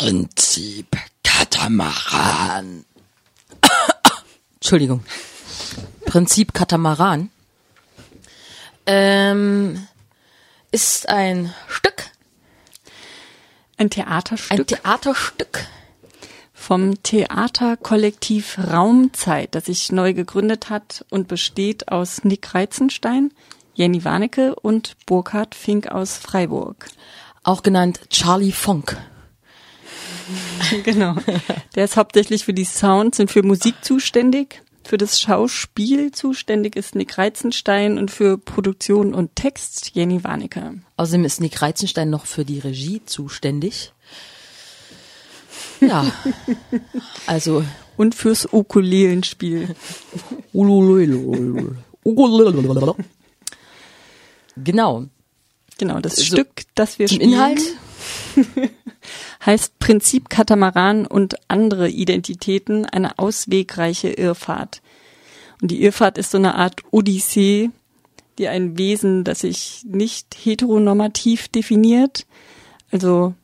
Prinzip Katamaran. Entschuldigung. Prinzip Katamaran ähm, ist ein Stück, Ein Theaterstück ein Theaterstück. vom Theaterkollektiv Raumzeit, das sich neu gegründet hat und besteht aus Nick Reizenstein, Jenny Warnecke und Burkhard Fink aus Freiburg. auch genannt Charlie Funk. Genau. Der ist hauptsächlich für die Sounds und für Musik zuständig. Für das Schauspiel zuständig ist Nick Reizenstein und für Produktion und Text Jenny Warnecke. Außerdem ist Nick Reizenstein noch für die Regie zuständig. Ja, also Und fürs Ukulelenspiel. genau. Genau, das So, Stück, das wir Zum spielen, Inhalt heißt Prinzip Katamaran und andere Identitäten, eine auswegreiche Irrfahrt. Und die Irrfahrt ist so eine Art Odyssee, die ein Wesen, das sich nicht heteronormativ definiert, also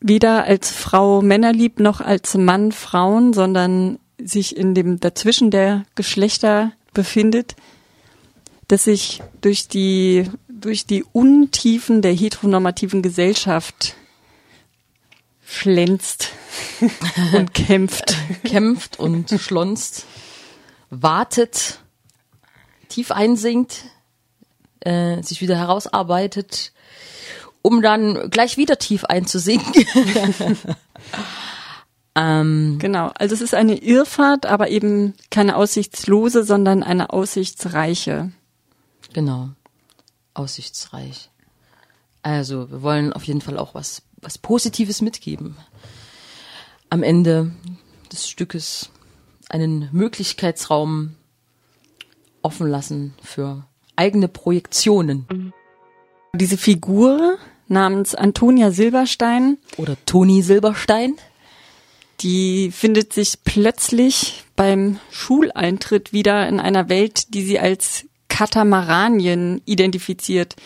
weder als Frau Männer liebt noch als Mann Frauen, sondern sich in dem dazwischen der Geschlechter befindet, das sich durch die durch die Untiefen der heteronormativen Gesellschaft schlänzt und kämpft. kämpft und schlonzt, wartet, tief einsinkt, äh, sich wieder herausarbeitet, um dann gleich wieder tief einzusinken. ähm, Genau, also es ist eine Irrfahrt, aber eben keine aussichtslose, sondern eine aussichtsreiche. genau. Aussichtsreich. Also, wir wollen auf jeden Fall auch was, was Positives mitgeben. Am Ende des Stückes einen Möglichkeitsraum offen lassen für eigene Projektionen. Diese Figur namens Antonia Silberstein, Oder Toni Silberstein. die findet sich plötzlich beim Schuleintritt wieder in einer Welt, die sie als Katamaranien identifiziert.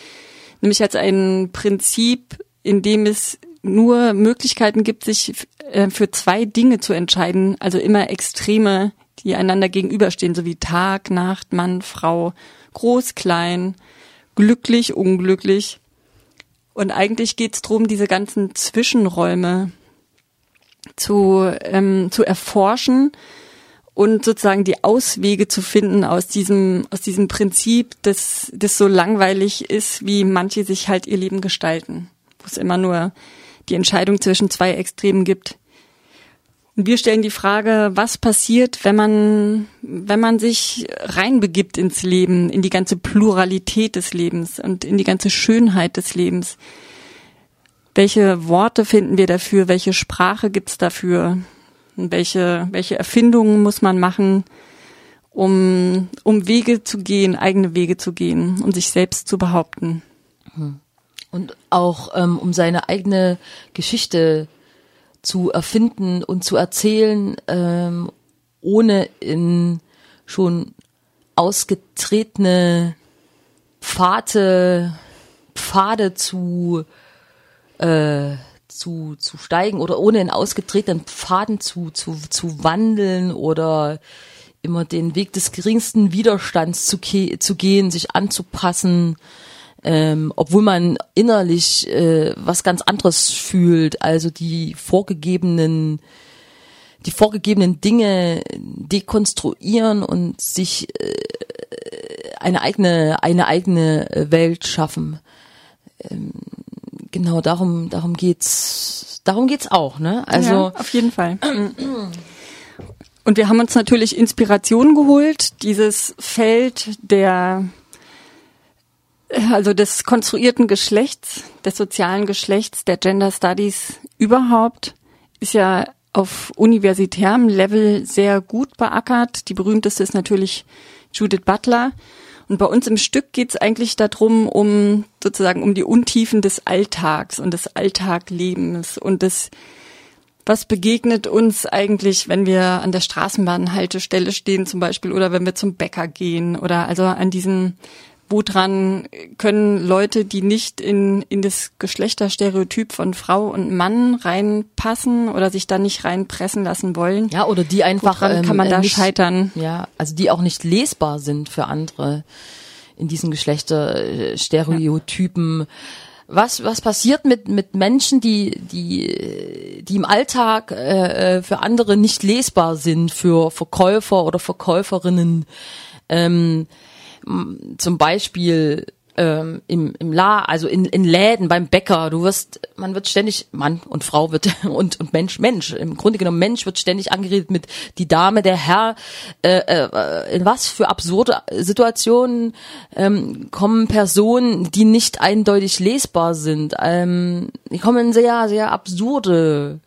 Nämlich als ein Prinzip, in dem es nur Möglichkeiten gibt, sich äh, für zwei Dinge zu entscheiden, also immer Extreme, die einander gegenüberstehen, so wie Tag, Nacht, Mann, Frau, groß, klein, glücklich, unglücklich. Und eigentlich geht es darum, diese ganzen Zwischenräume zu, ähm, zu erforschen und sozusagen die Auswege zu finden aus diesem, aus diesem Prinzip, das, das so langweilig ist, wie manche sich halt ihr Leben gestalten, wo es immer nur die Entscheidung zwischen zwei Extremen gibt. Und wir stellen die Frage, was passiert, wenn man, wenn man sich reinbegibt ins Leben, in die ganze Pluralität des Lebens und in die ganze Schönheit des Lebens? Welche Worte finden wir dafür? Welche Sprache gibt's dafür? Welche, welche Erfindungen muss man machen, um, um Wege zu gehen, eigene Wege zu gehen und sich selbst zu behaupten? Und auch ähm, um seine eigene Geschichte zu erfinden und zu erzählen, ähm, ohne in schon ausgetretene Pfade, Pfade zu, äh, zu, zu steigen oder ohne in ausgetretenen Pfaden zu, zu, zu wandeln oder immer den Weg des geringsten Widerstands zu, zu gehen, sich anzupassen, ähm, obwohl man innerlich äh, was ganz anderes fühlt, also die vorgegebenen die vorgegebenen Dinge dekonstruieren und sich äh, eine eigene eine eigene Welt schaffen. Ähm, genau darum darum geht's darum geht's auch, ne? Also ja, auf jeden Fall. Und wir haben uns natürlich Inspiration geholt, dieses Feld der, also des konstruierten Geschlechts, des sozialen Geschlechts, der Gender Studies überhaupt, ist ja auf universitärem Level sehr gut beackert. Die berühmteste ist natürlich Judith Butler. Und bei uns im Stück geht es eigentlich darum, um sozusagen um die Untiefen des Alltags und des Alltaglebens und des was begegnet uns eigentlich, wenn wir an der Straßenbahnhaltestelle stehen zum Beispiel oder wenn wir zum Bäcker gehen oder also an diesen woran können Leute, die nicht in, in das Geschlechterstereotyp von Frau und Mann reinpassen oder sich da nicht reinpressen lassen wollen? Ja, oder die einfach Woran kann man ähm, da nicht, scheitern? Ja, also die auch nicht lesbar sind für andere in diesen Geschlechterstereotypen. Was was passiert mit mit Menschen, die die die im Alltag äh, äh, für andere nicht lesbar sind, für Verkäufer oder Verkäuferinnen? Ähm, zum Beispiel ähm, im, im La, also in, in Läden, beim Bäcker, du wirst, man wird ständig, Mann und Frau wird und, und Mensch, Mensch, im Grunde genommen Mensch wird ständig angeredet mit die Dame, der Herr, äh, äh, in was für absurde Situationen ähm, kommen Personen, die nicht eindeutig lesbar sind. Ähm, die kommen sehr, sehr absurde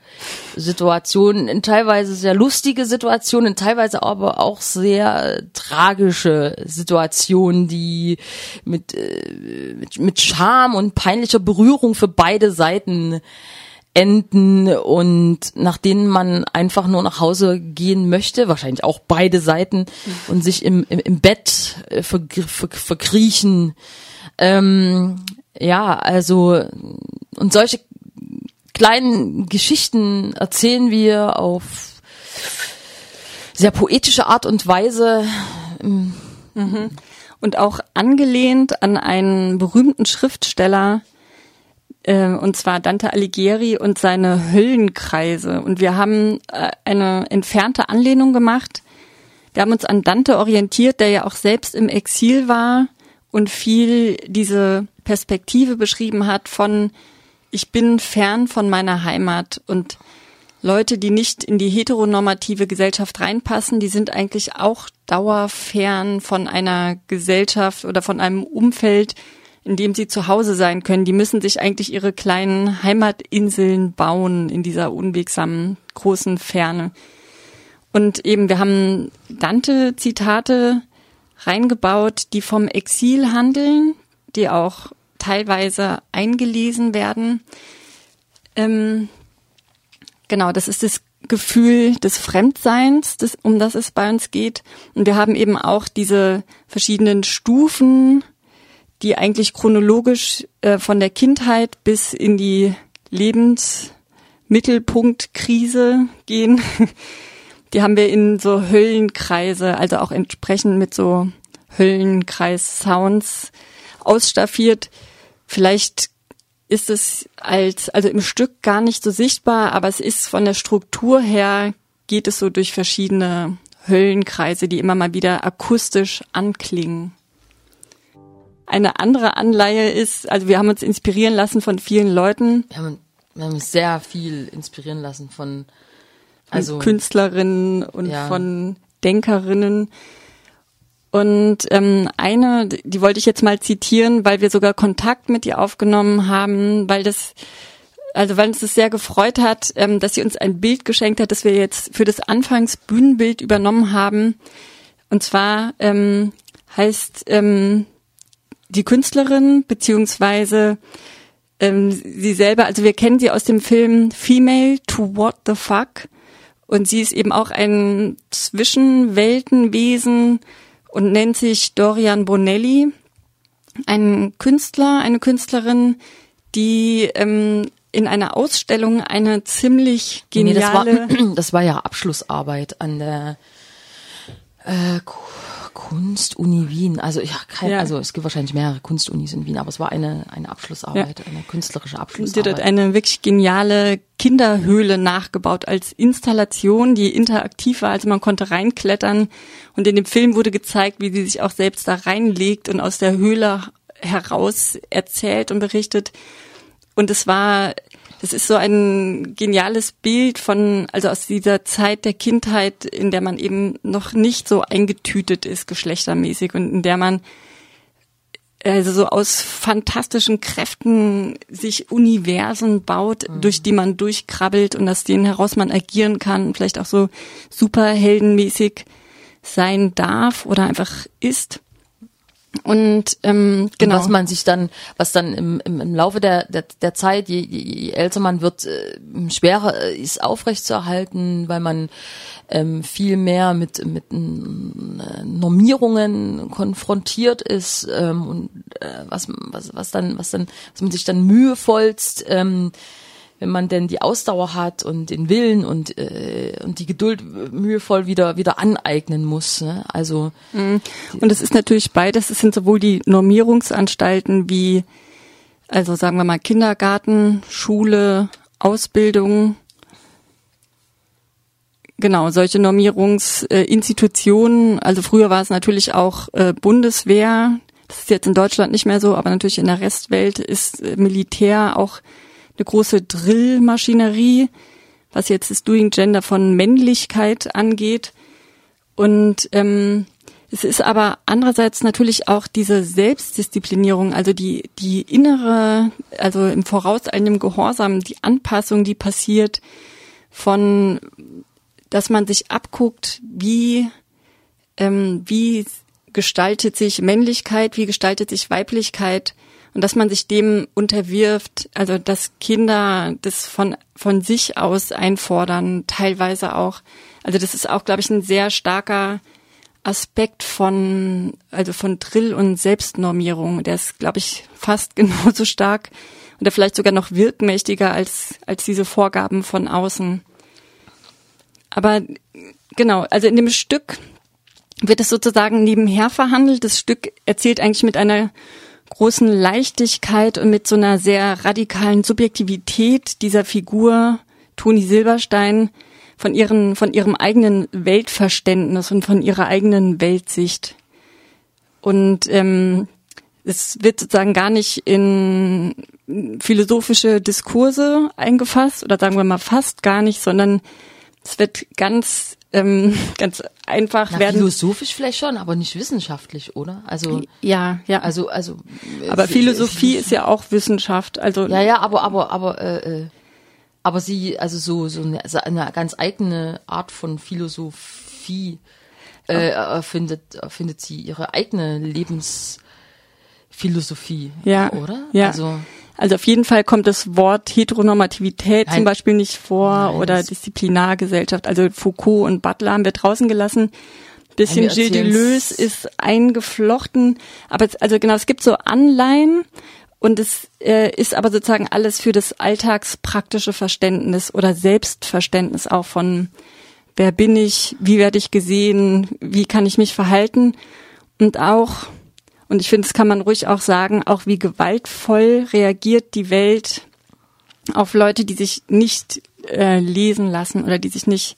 Situationen, in teilweise sehr lustige Situationen, in teilweise aber auch sehr tragische Situationen, die mit, äh, mit, mit Scham und peinlicher Berührung für beide Seiten enden und nach denen man einfach nur nach Hause gehen möchte, wahrscheinlich auch beide Seiten und sich im, im, im Bett äh, vergr- ver, verkriechen. Ähm, ja, also und solche kleinen Geschichten erzählen wir auf sehr poetische Art und Weise. Und auch angelehnt an einen berühmten Schriftsteller, äh, und zwar Dante Alighieri und seine Höllenkreise. Und wir haben äh, eine entfernte Anlehnung gemacht. Wir haben uns an Dante orientiert, der ja auch selbst im Exil war und viel diese Perspektive beschrieben hat von ich bin fern von meiner Heimat und Leute, die nicht in die heteronormative Gesellschaft reinpassen, die sind eigentlich auch dauerfern von einer Gesellschaft oder von einem Umfeld, in dem sie zu Hause sein können. Die müssen sich eigentlich ihre kleinen Heimatinseln bauen in dieser unwegsamen großen Ferne. Und eben, wir haben Dante-Zitate reingebaut, die vom Exil handeln, die auch teilweise eingelesen werden. Ähm, genau, das ist das Gefühl des Fremdseins, das, um das es bei uns geht. Und wir haben eben auch diese verschiedenen Stufen, die eigentlich chronologisch äh, von der Kindheit bis in die Lebensmittelpunktkrise gehen. Die haben wir in so Höllenkreise, also auch entsprechend mit so Höllenkreis-Sounds ausstaffiert. Vielleicht ist es als, also im Stück gar nicht so sichtbar, aber es ist von der Struktur her, geht es so durch verschiedene Höllenkreise, die immer mal wieder akustisch anklingen. Eine andere Anleihe ist, also wir haben uns inspirieren lassen von vielen Leuten, Wir haben, wir haben uns sehr viel inspirieren lassen von also Künstlerinnen und Ja. von Denkerinnen. Und ähm, eine, die wollte ich jetzt mal zitieren, weil wir sogar Kontakt mit ihr aufgenommen haben, weil das, also weil uns das sehr gefreut hat, ähm, dass sie uns ein Bild geschenkt hat, das wir jetzt für das Anfangsbühnenbild übernommen haben. Und zwar ähm, heißt ähm, die Künstlerin beziehungsweise ähm, sie selber, also wir kennen sie aus dem Film Female to What the Fuck und sie ist eben auch ein Zwischenweltenwesen und nennt sich Dorian Bonelli, ein Künstler, eine Künstlerin, die ähm, in einer Ausstellung eine ziemlich Nee, das war, geniale das war ja Abschlussarbeit an der äh, Kunstuni Wien. Also ja, kein, Ja. also es gibt wahrscheinlich mehrere Kunstunis in Wien, aber es war eine eine Abschlussarbeit, eine künstlerische Sie hat Abschlussarbeit. eine wirklich geniale Kinderhöhle nachgebaut als Installation, die interaktiv war, also man konnte reinklettern und in dem Film wurde gezeigt, wie sie sich auch selbst da reinlegt und aus der Höhle heraus erzählt und berichtet. Und es war, das ist so ein geniales Bild von, also aus dieser Zeit der Kindheit, in der man eben noch nicht so eingetütet ist, geschlechtermäßig und in der man also so aus fantastischen Kräften sich Universen baut, durch die man durchkrabbelt und aus denen heraus man agieren kann und vielleicht auch so superheldenmäßig sein darf oder einfach ist. Und ähm, genau. Und was man sich dann, was dann im, im, im Laufe der, der, der Zeit, je, je, je älter man wird, äh, schwerer äh, ist aufrechtzuerhalten, weil man ähm, viel mehr mit, mit äh, Normierungen konfrontiert ist ähm, und äh, was, was, was dann, was dann, was man sich dann mühevollst ähm, wenn man denn die Ausdauer hat und den Willen und äh, und die Geduld mühevoll wieder wieder aneignen muss. Ne? Also mhm. und es ist natürlich beides. Es sind sowohl die Normierungsanstalten wie also sagen wir mal Kindergarten, Schule, Ausbildung. Genau, solche Normierungsinstitutionen. Also früher war es natürlich auch äh, Bundeswehr. Das ist jetzt in Deutschland nicht mehr so, aber natürlich in der Restwelt ist äh, Militär auch eine große Drillmaschinerie, was jetzt das Doing Gender von Männlichkeit angeht. Und ähm, es ist aber andererseits natürlich auch diese Selbstdisziplinierung, also die, die innere, also im vorauseilendem Gehorsam, die Anpassung, die passiert von, dass man sich abguckt, wie, ähm, wie gestaltet sich Männlichkeit, wie gestaltet sich Weiblichkeit und dass man sich dem unterwirft, also dass Kinder das von, von sich aus einfordern, teilweise auch. Also das ist auch, glaube ich, ein sehr starker Aspekt von, also von Drill und Selbstnormierung. Der ist, glaube ich, fast genauso stark oder vielleicht sogar noch wirkmächtiger als, als diese Vorgaben von außen. Aber genau, also in dem Stück wird es sozusagen nebenher verhandelt. Das Stück erzählt eigentlich mit einer großen Leichtigkeit und mit so einer sehr radikalen Subjektivität dieser Figur Toni Silberstein von ihren, von ihrem eigenen Weltverständnis und von ihrer eigenen Weltsicht. Und ähm, es wird sozusagen gar nicht in philosophische Diskurse eingefasst oder sagen wir mal fast gar nicht, sondern es wird ganz ähm, ganz einfach Na, werden. Philosophisch vielleicht schon, aber nicht wissenschaftlich, oder? Also ja, ja. also also. Aber Philosophie ist ja auch Wissenschaft, also ja ja, aber aber aber äh, äh, aber sie also so so eine, eine ganz eigene Art von Philosophie äh, erfindet erfindet sie ihre eigene Lebensphilosophie, ja, oder? Ja. Also also auf jeden Fall kommt das Wort Heteronormativität Nein. zum Beispiel nicht vor Nein, oder Disziplinargesellschaft. Also Foucault und Butler haben wir draußen gelassen. Bisschen Gilles Deleuze ist eingeflochten. Aber es, also genau, es gibt so Anleihen und es äh, ist aber sozusagen alles für das alltagspraktische Verständnis oder Selbstverständnis auch von wer bin ich, wie werde ich gesehen, wie kann ich mich verhalten und auch und ich finde, das kann man ruhig auch sagen, auch wie gewaltvoll reagiert die Welt auf Leute, die sich nicht äh, lesen lassen oder die sich nicht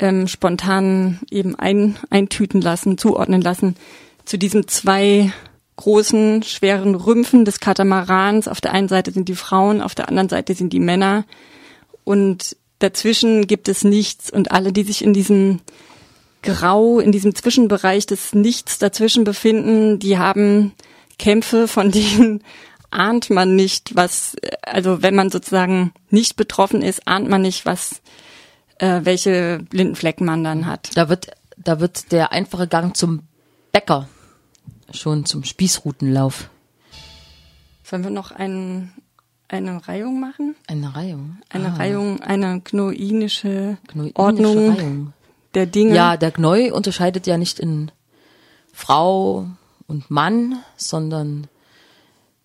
ähm, spontan eben ein, eintüten lassen, zuordnen lassen zu diesen zwei großen, schweren Rümpfen des Katamarans. Auf der einen Seite sind die Frauen, auf der anderen Seite sind die Männer. Und dazwischen gibt es nichts. Und alle, die sich in diesem Grau, in diesem Zwischenbereich des Nichts dazwischen befinden, die haben Kämpfe, von denen ahnt man nicht, was, also wenn man sozusagen nicht betroffen ist, ahnt man nicht, was, äh, welche blinden Flecken man dann hat. da wird da wird der einfache Gang zum Bäcker schon zum Spießrutenlauf. Sollen wir noch ein, eine Reihung machen? Eine Reihung. Eine Ah, Reihung, eine gnoinische gnoinische Ordnung Reihung. Der Dinge. Ja, der Gnoi unterscheidet ja nicht in Frau und Mann, sondern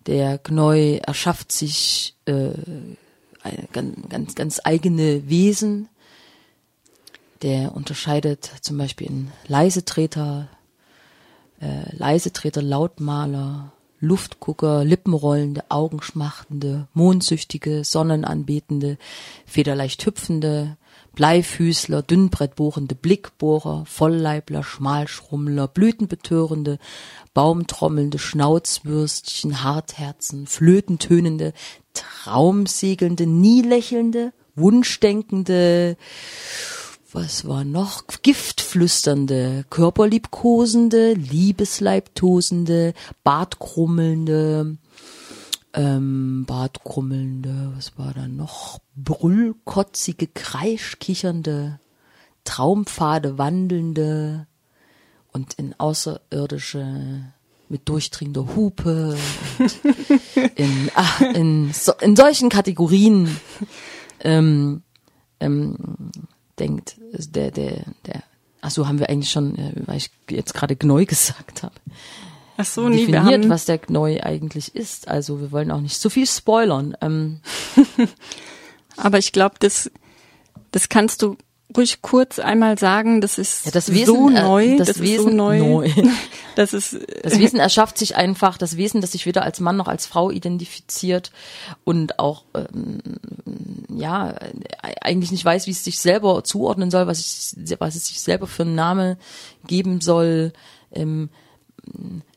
der Gnoi erschafft sich äh, ganz, ganz, ganz eigene Wesen. Der unterscheidet zum Beispiel in Leisetreter, äh, Leisetreter, Lautmaler, Luftgucker, Lippenrollende, Augenschmachtende, Mondsüchtige, Sonnenanbetende, federleicht hüpfende, Bleifüßler, dünnbrettbohrende Blickbohrer, Vollleibler, Schmalschrummler, Blütenbetörende, Baumtrommelnde, Schnauzwürstchen, Hartherzen, Flötentönende, Traumsegelnde, nie lächelnde, Wunschdenkende, was war noch? Giftflüsternde, körperliebkosende, Liebesleibtosende, Bartkrummelnde, ähm, Bartkrummelnde, was war da noch? Brüllkotzige, kreischkichernde, Traumpfade wandelnde und in außerirdische mit durchdringender Hupe. In, ach, in, so, in solchen Kategorien ähm, ähm, denkt der, der, der, ach so, haben wir eigentlich schon, äh, weil ich jetzt gerade Gneu gesagt habe, Ach so, nee, wir definiert, haben, was der Gneu eigentlich ist. Also wir wollen auch nicht so viel spoilern. Ähm, aber ich glaube, das, das kannst du ruhig kurz einmal sagen, das ist Ja, das so Wesen, äh, neu, das das, ist Wesen so neu, neu. das ist, Das Wesen erschafft sich einfach, das Wesen, das sich weder als Mann noch als Frau identifiziert und auch ähm, ja eigentlich nicht weiß, wie es sich selber zuordnen soll, was, ich, was es sich selber für einen Namen geben soll. Ähm,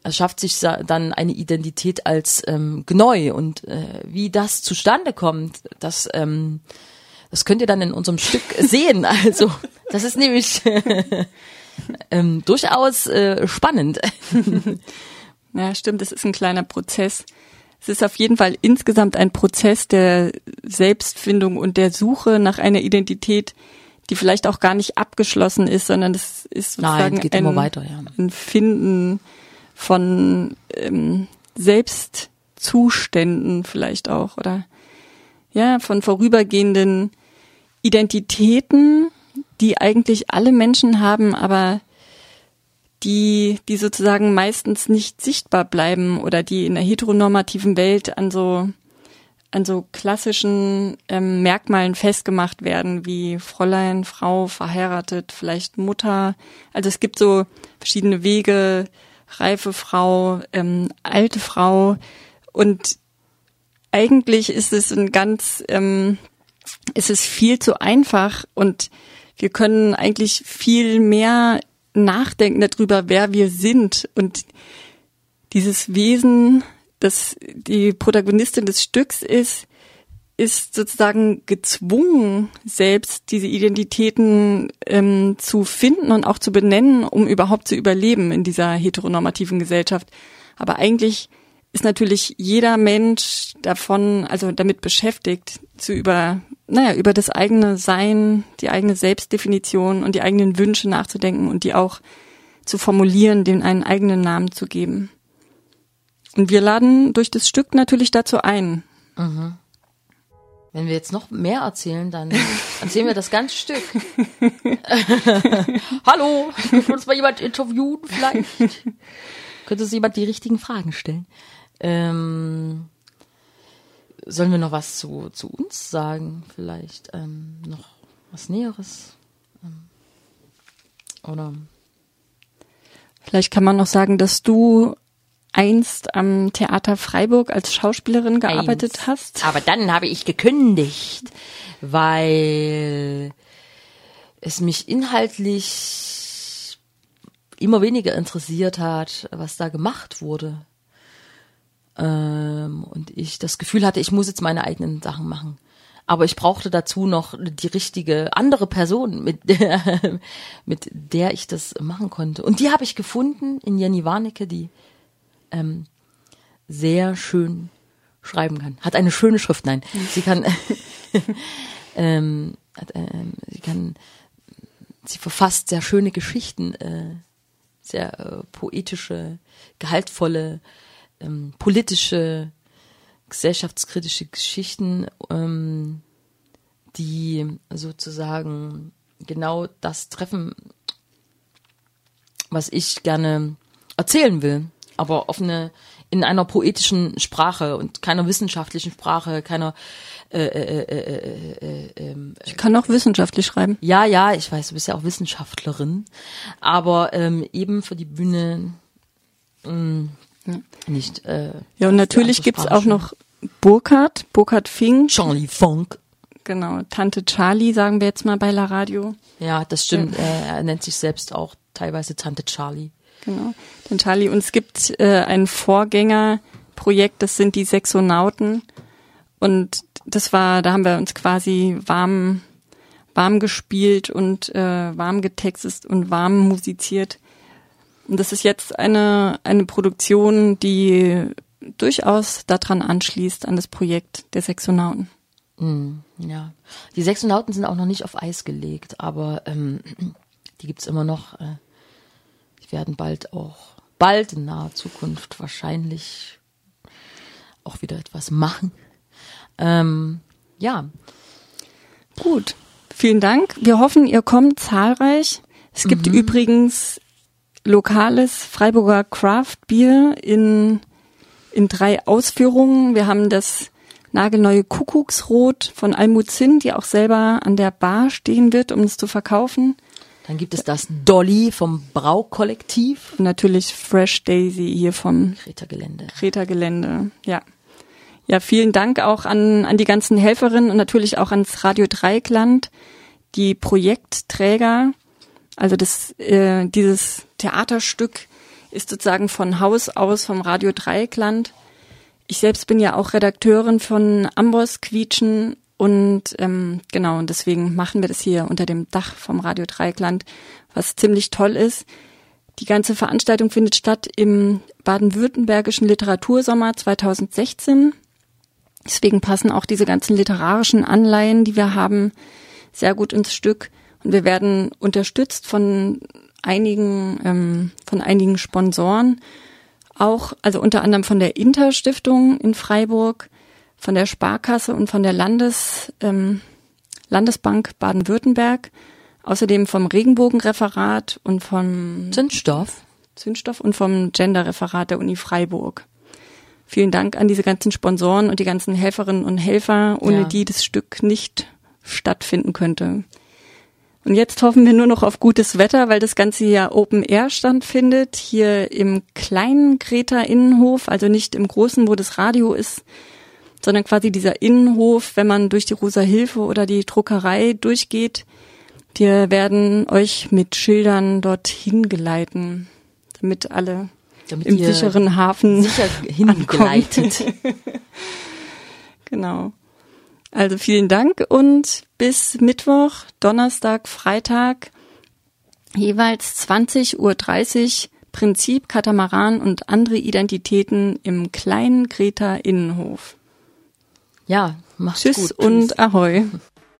erschafft sich sa- dann eine Identität als ähm, Gneu und äh, wie das zustande kommt, das ähm, das könnt ihr dann in unserem Stück sehen. Also das ist nämlich ähm, durchaus äh, spannend. Ja, stimmt, es ist ein kleiner Prozess. Es ist auf jeden Fall insgesamt ein Prozess der Selbstfindung und der Suche nach einer Identität, die vielleicht auch gar nicht abgeschlossen ist, sondern das ist Nein, sozusagen geht ein, immer weiter, ja. ein Finden von ähm, Selbstzuständen vielleicht auch oder ja, von vorübergehenden Identitäten, die eigentlich alle Menschen haben, aber die, die sozusagen meistens nicht sichtbar bleiben oder die in der heteronormativen Welt an so, an so klassischen ähm, Merkmalen festgemacht werden, wie Fräulein, Frau, verheiratet, vielleicht Mutter. Also es gibt so verschiedene Wege, reife Frau, ähm, alte Frau und eigentlich ist es ein ganz, ähm, es ist viel zu einfach und wir können eigentlich viel mehr nachdenken darüber, wer wir sind und dieses Wesen, das die Protagonistin des Stücks ist, ist sozusagen gezwungen, selbst diese Identitäten ähm, zu finden und auch zu benennen, um überhaupt zu überleben in dieser heteronormativen Gesellschaft. Aber eigentlich ist natürlich jeder Mensch davon, also damit beschäftigt, zu über, naja, über das eigene Sein, die eigene Selbstdefinition und die eigenen Wünsche nachzudenken und die auch zu formulieren, denen einen eigenen Namen zu geben. Und wir laden durch das Stück natürlich dazu ein. Wenn wir jetzt noch mehr erzählen, dann erzählen wir das ganze Stück. Hallo, kann uns mal jemand interviewen vielleicht? Könnte uns jemand die richtigen Fragen stellen? Ähm, sollen wir noch was zu, zu uns sagen vielleicht? Ähm, noch was Näheres? Ähm, oder? Vielleicht kann man noch sagen, dass du einst am Theater Freiburg als Schauspielerin gearbeitet Eins. hast. Aber dann habe ich gekündigt, weil es mich inhaltlich immer weniger interessiert hat, was da gemacht wurde. Ähm, und ich das Gefühl hatte, ich muss jetzt meine eigenen Sachen machen. Aber ich brauchte dazu noch die richtige andere Person, mit der, mit der ich das machen konnte. Und die habe ich gefunden in Jenny Warnecke, die ähm, sehr schön schreiben kann. Hat eine schöne Schrift, nein. Sie kann, ähm, hat, ähm, sie kann, sie verfasst sehr schöne Geschichten, äh, sehr äh, poetische, gehaltvolle, ähm, politische, gesellschaftskritische Geschichten, ähm, die sozusagen genau das treffen, was ich gerne erzählen will, aber auf eine in einer poetischen Sprache und keiner wissenschaftlichen Sprache, keiner äh, äh, äh, äh, äh, ähm, Ich kann auch wissenschaftlich schreiben. ja, ja, ich weiß, du bist ja auch Wissenschaftlerin, aber ähm, eben für die Bühne mh, nicht. Äh, Ja, und natürlich gibt's Sprache auch noch Burkhard, Burkhard Fink, Charlie Funk. genau, Tante Charlie, sagen wir jetzt mal bei La Radio. Ja, das stimmt. Äh, er nennt sich selbst auch teilweise Tante Charlie. Genau, den Charlie. Und es gibt äh, ein Vorgängerprojekt, das sind die Sexonauten. Und das war, da haben wir uns quasi warm, warm gespielt und äh, warm getextet und warm musiziert. Und das ist jetzt eine, eine Produktion, die durchaus daran anschließt, an das Projekt der Sexonauten. Ja, die Sechsonauten sind auch noch nicht auf Eis gelegt, aber ähm, die gibt's immer noch. Äh, die werden bald auch bald in naher Zukunft wahrscheinlich auch wieder etwas machen. Ähm, ja, Gut, vielen Dank. Wir hoffen, ihr kommt zahlreich. Es gibt übrigens lokales Freiburger Craft Bier in, in drei Ausführungen. Wir haben das nagelneue Kuckucksrot von Almut Zinn, die auch selber an der Bar stehen wird, um es zu verkaufen. Dann gibt es das Dolly vom Braukollektiv. Und natürlich Fresh Daisy hier vom Greta Gelände. Kreta-Gelände. Ja. Ja, vielen Dank auch an, an die ganzen Helferinnen und natürlich auch ans Radio Dreieckland, die Projektträger. Also das, äh, dieses Theaterstück ist sozusagen von Haus aus vom Radio Dreieckland. Ich selbst bin ja auch Redakteurin von Amboss Quietschen und ähm, genau, und deswegen machen wir das hier unter dem Dach vom Radio Dreieckland, was ziemlich toll ist. Die ganze Veranstaltung findet statt im baden-württembergischen Literatursommer 2016. Deswegen passen auch diese ganzen literarischen Anleihen, die wir haben, sehr gut ins Stück. Und wir werden unterstützt von einigen, ähm, von einigen Sponsoren. Auch, also unter anderem von der Inter-Stiftung in Freiburg, von der Sparkasse und von der Landes, ähm, Landesbank Baden-Württemberg. Außerdem vom Regenbogenreferat und vom Zündstoff. Zündstoff und vom Genderreferat der Uni Freiburg. Vielen Dank an diese ganzen Sponsoren und die ganzen Helferinnen und Helfer, ohne Ja. die das Stück nicht stattfinden könnte. Und jetzt hoffen wir nur noch auf gutes Wetter, weil das Ganze hier Open Air stattfindet, hier im kleinen Greta Innenhof, also nicht im großen, wo das Radio ist, sondern quasi dieser Innenhof, wenn man durch die Rosa Hilfe oder die Druckerei durchgeht. Wir werden euch mit Schildern dorthin geleiten, damit alle Damit im sicheren Hafen sicher hingleitet. Genau. Also vielen Dank und bis Mittwoch, Donnerstag, Freitag jeweils 20.30 Uhr Prinzip Katamaran und andere Identitäten im kleinen Greta Innenhof. Ja, macht's Tschüss gut. und Ahoi.